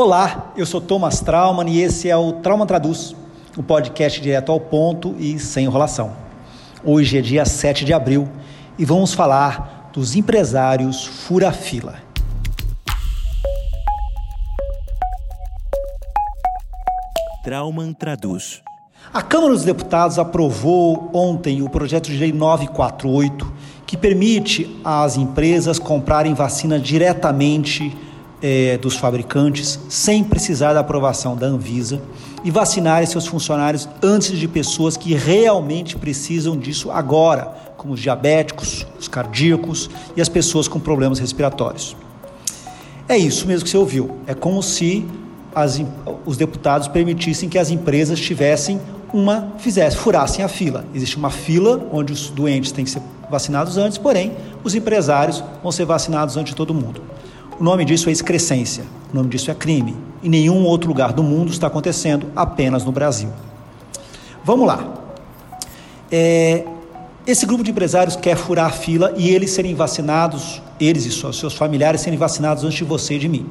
Olá, eu sou Thomas Trauman e esse é o Trauma Traduz, o um podcast direto ao ponto e sem enrolação. Hoje é dia 7 de abril e vamos falar dos empresários fura-fila. Trauman Traduz. A Câmara dos Deputados aprovou ontem o projeto de lei 948, que permite às empresas comprarem vacina diretamente é, dos fabricantes, sem precisar da aprovação da Anvisa, e vacinarem seus funcionários antes de pessoas que realmente precisam disso agora, como os diabéticos, os cardíacos e as pessoas com problemas respiratórios. É isso mesmo que você ouviu. É como se as, os deputados permitissem que as empresas tivessem uma fizesse, furassem a fila. Existe uma fila onde os doentes têm que ser vacinados antes, porém, os empresários vão ser vacinados antes de todo mundo. O nome disso é excrescência, o nome disso é crime. Em nenhum outro lugar do mundo está acontecendo, apenas no Brasil. Vamos lá. É, esse grupo de empresários quer furar a fila e eles serem vacinados, eles e seus familiares serem vacinados antes de você e de mim.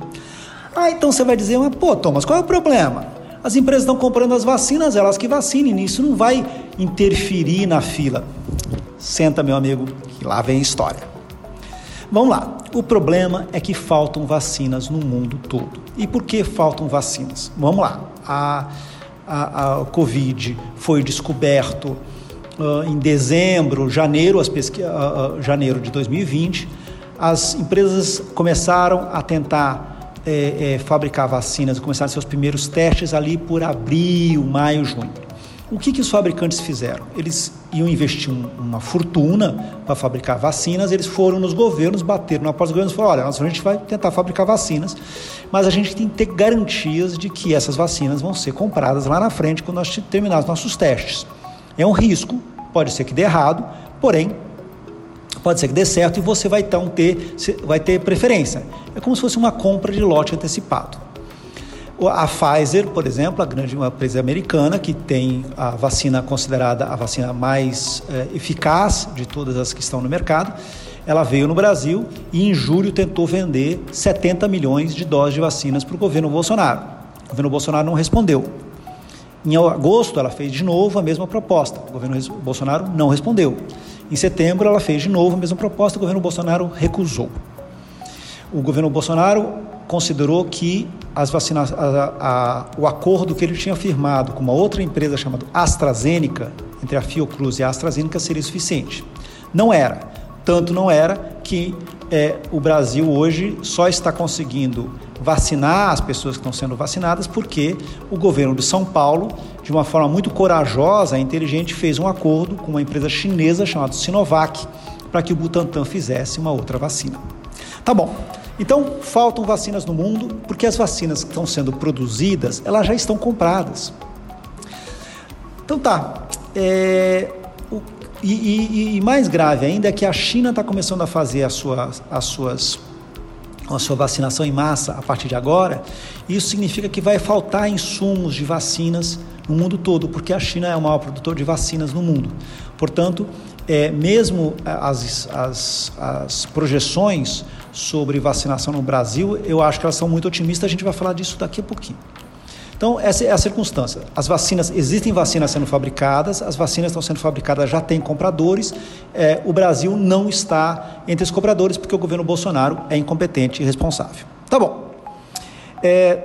Ah, então você vai dizer, mas pô, Thomas, qual é o problema? As empresas estão comprando as vacinas, elas que vacinem, isso não vai interferir na fila. Senta, meu amigo, que lá vem a história. Vamos lá. O problema é que faltam vacinas no mundo todo. E por que faltam vacinas? Vamos lá. A, a, a Covid foi descoberto uh, em dezembro, janeiro, as pesqui... Uh, uh, janeiro de 2020. As empresas começaram a tentar é, é, fabricar vacinas, começaram seus primeiros testes ali por abril, maio, junho. O que, que os fabricantes fizeram? Eles iam investir um, uma fortuna para fabricar vacinas, eles foram nos governos, bateram na porta dos governos e falaram: olha, a gente vai tentar fabricar vacinas, mas a gente tem que ter garantias de que essas vacinas vão ser compradas lá na frente quando nós terminarmos nossos testes. É um risco, pode ser que dê errado, porém pode ser que dê certo e você vai então ter, vai ter preferência. É como se fosse uma compra de lote antecipado. A Pfizer, por exemplo, a grande empresa americana que tem a vacina considerada a vacina mais é, eficaz de todas as que estão no mercado, ela veio no Brasil e em julho tentou vender 70 milhões de doses de vacinas para o governo Bolsonaro. O governo Bolsonaro não respondeu. Em agosto, ela fez de novo a mesma proposta. O governo Bolsonaro não respondeu. Em setembro, ela fez de novo a mesma proposta, o governo Bolsonaro recusou. O governo Bolsonaro considerou que as vacinas, a, a, o acordo que ele tinha firmado com uma outra empresa chamada AstraZeneca, entre a Fiocruz e a AstraZeneca, seria suficiente. Não era. Tanto não era que é, o Brasil hoje só está conseguindo vacinar as pessoas que estão sendo vacinadas porque o governo de São Paulo, de uma forma muito corajosa e inteligente, fez um acordo com uma empresa chinesa chamada Sinovac para que o Butantan fizesse uma outra vacina. Tá bom. Então, faltam vacinas no mundo porque as vacinas que estão sendo produzidas, elas já estão compradas. Então tá. É, o, e, e, e, mais grave ainda é que a China está começando a fazer as suas, as suas a sua vacinação em massa a partir de agora, isso significa que vai faltar insumos de vacinas no mundo todo, porque a China é o maior produtor de vacinas no mundo. Portanto, é, mesmo as, as, as projeções sobre vacinação no Brasil, eu acho que elas são muito otimistas, a gente vai falar disso daqui a pouquinho. Então, essa é a circunstância. As vacinas, existem vacinas sendo fabricadas, as vacinas estão sendo fabricadas, já tem compradores. É, o Brasil não está entre os compradores porque o governo Bolsonaro é incompetente e irresponsável. Tá bom. É,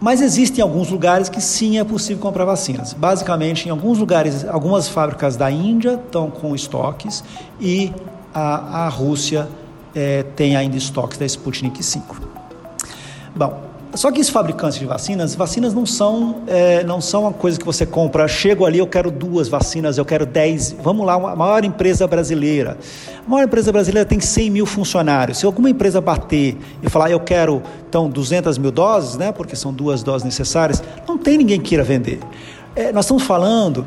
mas existem alguns lugares que sim é possível comprar vacinas. Basicamente, em alguns lugares, algumas fábricas da Índia estão com estoques e a, a Rússia é, tem ainda estoques da Sputnik 5. Bom, só que os fabricantes de vacinas, vacinas não são, é, não são uma coisa que você compra, chego ali, eu quero duas vacinas, eu quero dez. Vamos lá, a maior empresa brasileira. A maior empresa brasileira tem 100 mil funcionários. Se alguma empresa bater e falar, eu quero, então, 200 mil doses, né, porque são duas doses necessárias, não tem ninguém que queira vender. É, nós estamos falando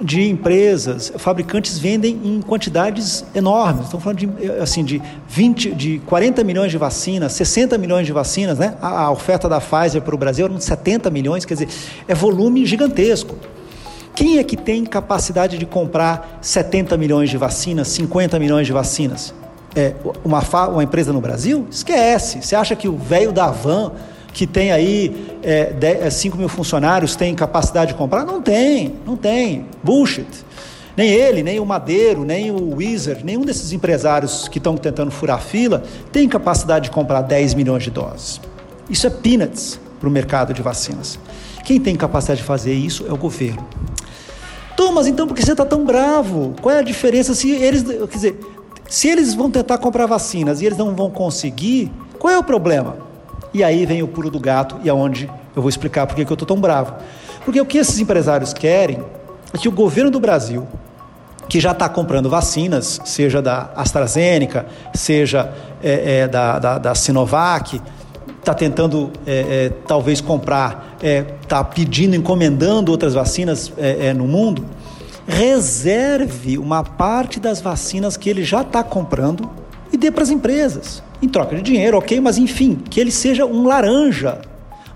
de empresas, fabricantes vendem em quantidades enormes. Estamos falando de, assim, de, 20, de 40 milhões de vacinas, 60 milhões de vacinas, né? A, a oferta da Pfizer para o Brasil eram 70 milhões, quer dizer, é volume gigantesco. Quem é que tem capacidade de comprar 70 milhões de vacinas, 50 milhões de vacinas? É, uma, uma empresa no Brasil? Esquece. Você acha que o velho da van que tem aí é, 10, 5 é, mil funcionários, tem capacidade de comprar? Não tem, não tem. Bullshit. Nem ele, nem o Madeiro, nem o Wizard, nenhum desses empresários que estão tentando furar fila tem capacidade de comprar 10 milhões de doses. Isso é peanuts para o mercado de vacinas. Quem tem capacidade de fazer isso é o governo. Thomas, então por que você está tão bravo? Qual é a diferença se eles, quer dizer, se eles vão tentar comprar vacinas e eles não vão conseguir, qual é o problema? E aí vem o pulo do gato e aonde eu vou explicar por que eu estou tão bravo. Porque o que esses empresários querem é que o governo do Brasil, que já está comprando vacinas, seja da AstraZeneca, seja é, é, da, da, da Sinovac, está tentando é, é, talvez comprar, está é, pedindo, encomendando outras vacinas é, é, no mundo, reserve uma parte das vacinas que ele já está comprando e dê para as empresas, em troca de dinheiro, ok, mas enfim, que ele seja um laranja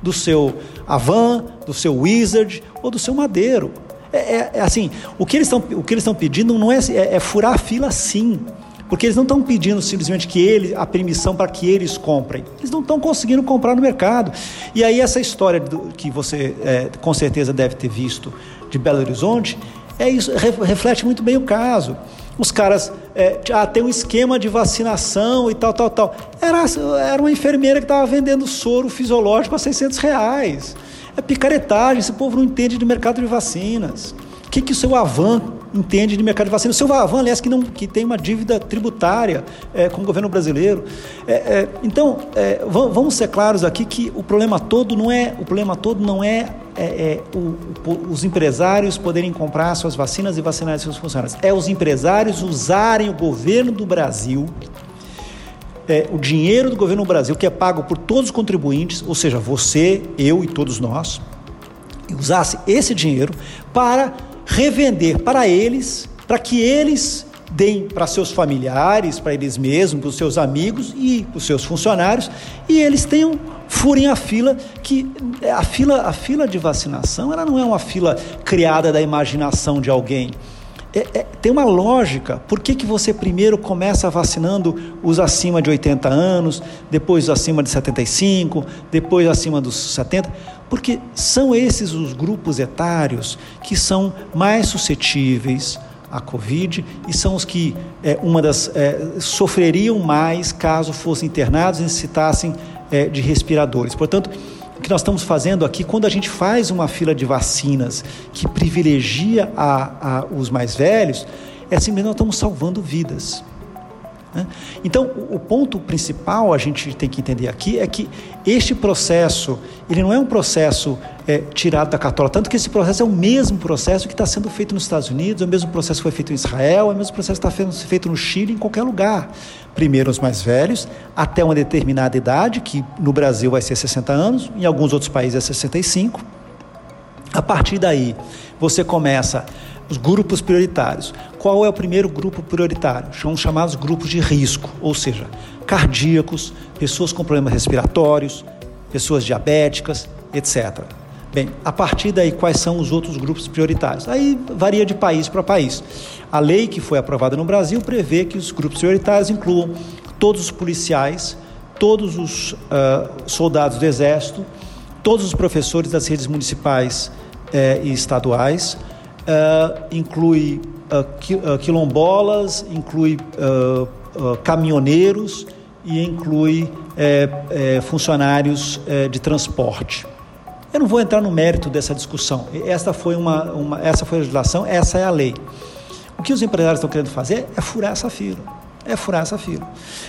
do seu Avan, do seu Wizard ou do seu Madeiro. É, é assim, o que eles estão pedindo não é, é, é furar a fila sim. Porque eles não estão pedindo simplesmente que ele, a permissão para que eles comprem. Eles não estão conseguindo comprar no mercado. E aí essa história do, que você é, com certeza deve ter visto de Belo Horizonte, é isso, reflete muito bem o caso. Os caras, é, ah, tem um esquema de vacinação e tal, tal, tal. Era, era uma enfermeira que estava vendendo soro fisiológico a 600 reais. É picaretagem, esse povo não entende de mercado de vacinas. O que, que o seu Avan entende de mercado de vacina. O seu Vavan, aliás, que, não, que tem uma dívida tributária é, com o governo brasileiro. É, é, então, vamos ser claros aqui que o problema todo não é o problema todo não é, o, os empresários poderem comprar suas vacinas e vacinar seus funcionários. É os empresários usarem o governo do Brasil é, o dinheiro do governo do Brasil, que é pago por todos os contribuintes, ou seja, você, eu e todos nós, usasse esse dinheiro para revender para eles, para que eles deem para seus familiares, para eles mesmos, para os seus amigos e para os seus funcionários, e eles tenham furem a fila que a fila a fila de vacinação ela não é uma fila criada da imaginação de alguém é, é, tem uma lógica. Por que, que você primeiro começa vacinando os acima de 80 anos, depois os acima de 75, depois acima dos 70? Porque são esses os grupos etários que são mais suscetíveis à Covid e são os que é, uma das é, sofreriam mais caso fossem internados e necessitassem é, de respiradores. Portanto, que nós estamos fazendo aqui, quando a gente faz uma fila de vacinas que privilegia a, a os mais velhos, é mesmo nós estamos salvando vidas. Né? Então, o ponto principal a gente tem que entender aqui é que este processo, ele não é um processo é, tirado da cartola, tanto que esse processo é o mesmo processo que está sendo feito nos Estados Unidos, é o mesmo processo que foi feito em Israel, é o mesmo processo que está sendo feito no Chile, em qualquer lugar. Primeiro os mais velhos, até uma determinada idade, que no Brasil vai ser 60 anos, em alguns outros países é 65. A partir daí, você começa os grupos prioritários. Qual é o primeiro grupo prioritário? São chamados grupos de risco, ou seja, cardíacos, pessoas com problemas respiratórios, pessoas diabéticas, etc. Bem, a partir daí, quais são os outros grupos prioritários? Aí varia de país para país. A lei que foi aprovada no Brasil prevê que os grupos prioritários incluam todos os policiais, todos os uh, soldados do Exército, todos os professores das redes municipais eh, e estaduais, uh, inclui uh, quilombolas, inclui caminhoneiros e inclui funcionários de transporte. Eu não vou entrar no mérito dessa discussão. Essa foi uma, uma, essa foi a legislação, essa é a lei. O que os empresários estão querendo fazer é furar essa fila. É furar essa fila.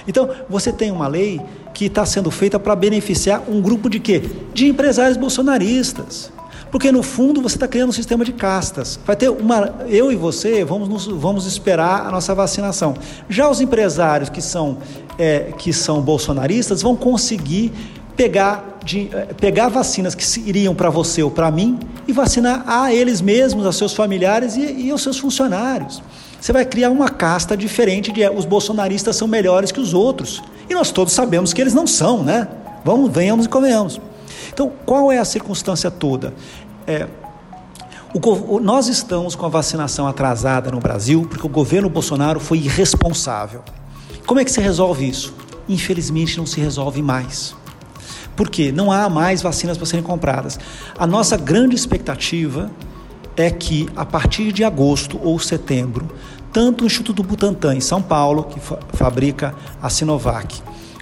Então, você tem uma lei que está sendo feita para beneficiar um grupo de quê? De empresários bolsonaristas. Porque no fundo você está criando um sistema de castas. Vai ter uma. Eu e você vamos, nos, vamos esperar a nossa vacinação. Já os empresários que são, é, que são bolsonaristas vão conseguir pegar, de, eh, pegar vacinas que iriam para você ou para mim e vacinar a eles mesmos, a seus familiares e, e aos seus funcionários. Você vai criar uma casta diferente de os bolsonaristas são melhores que os outros. E nós todos sabemos que eles não são, né? Vamos, venhamos e convenhamos. Então, qual é a circunstância toda? É, o, nós estamos com a vacinação atrasada no Brasil porque o governo Bolsonaro foi irresponsável. Como é que se resolve isso? Infelizmente não se resolve mais. Por quê? Não há mais vacinas para serem compradas. A nossa grande expectativa é que a partir de agosto ou setembro, tanto o Instituto Butantan em São Paulo, que fa fabrica a Sinovac,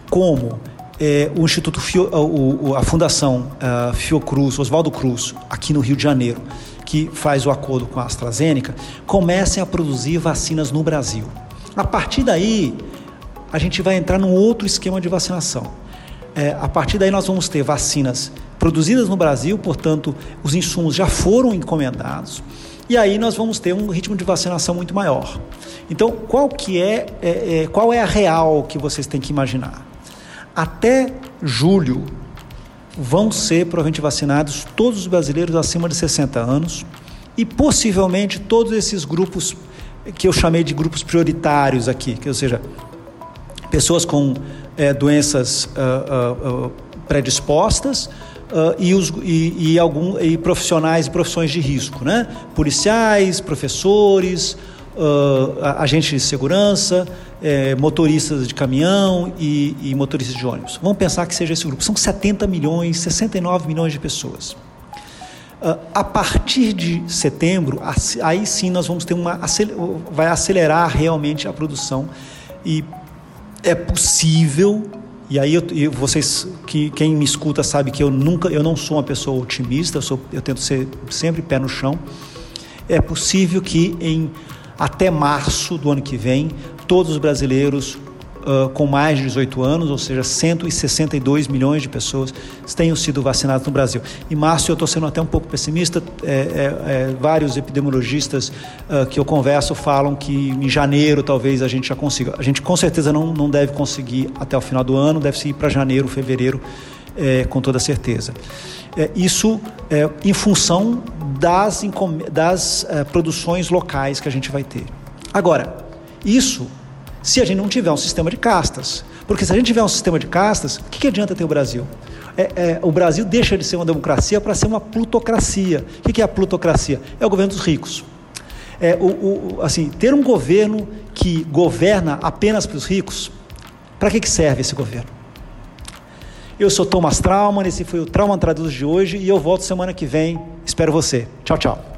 como é, o Instituto Fio, o, a Fundação uh, Fiocruz, Oswaldo Cruz, aqui no Rio de Janeiro, que faz o acordo com a AstraZeneca, comecem a produzir vacinas no Brasil. A partir daí, a gente vai entrar num outro esquema de vacinação. É, a partir daí, nós vamos ter vacinas produzidas no Brasil, portanto, os insumos já foram encomendados, e aí nós vamos ter um ritmo de vacinação muito maior. Então, qual que é, é, é qual é a real que vocês têm que imaginar? Até julho vão ser provavelmente vacinados todos os brasileiros acima de 60 anos e possivelmente todos esses grupos que eu chamei de grupos prioritários aqui, que, ou seja, pessoas com é, doenças uh, uh, predispostas uh, e, os, e, e, algum, e profissionais e profissões de risco, né? policiais, professores, agentes de segurança, é, motoristas de caminhão e, e motoristas de ônibus. Vamos pensar que seja esse grupo. São 70 milhões, 69 milhões de pessoas. Uh, a partir de setembro, aí sim nós vamos ter uma vai acelerar realmente a produção e é possível e aí eu, eu, vocês que quem me escuta sabe que eu nunca eu não sou uma pessoa otimista eu, sou, eu tento ser sempre pé no chão é possível que em até março do ano que vem todos os brasileiros uh, com mais de 18 anos, ou seja, 162 milhões de pessoas tenham sido vacinadas no Brasil. Em março eu estou sendo até um pouco pessimista, é, é, é, vários epidemiologistas uh, que eu converso falam que em janeiro talvez a gente já consiga. A gente com certeza não, não deve conseguir até o final do ano, deve ir para janeiro, fevereiro, é, com toda certeza. É, isso é, em função das, das é, produções locais que a gente vai ter. Agora, isso se a gente não tiver um sistema de castas. Porque se a gente tiver um sistema de castas, o que, que adianta ter o Brasil? É, é, o Brasil deixa de ser uma democracia para ser uma plutocracia. O que, que é a plutocracia? É o governo dos ricos. É, o, o, assim, ter um governo que governa apenas para os ricos, para que, que serve esse governo? Eu sou Thomas Trauman, esse foi o Trauma Traduz de hoje e eu volto semana que vem. Espero você. Tchau, tchau.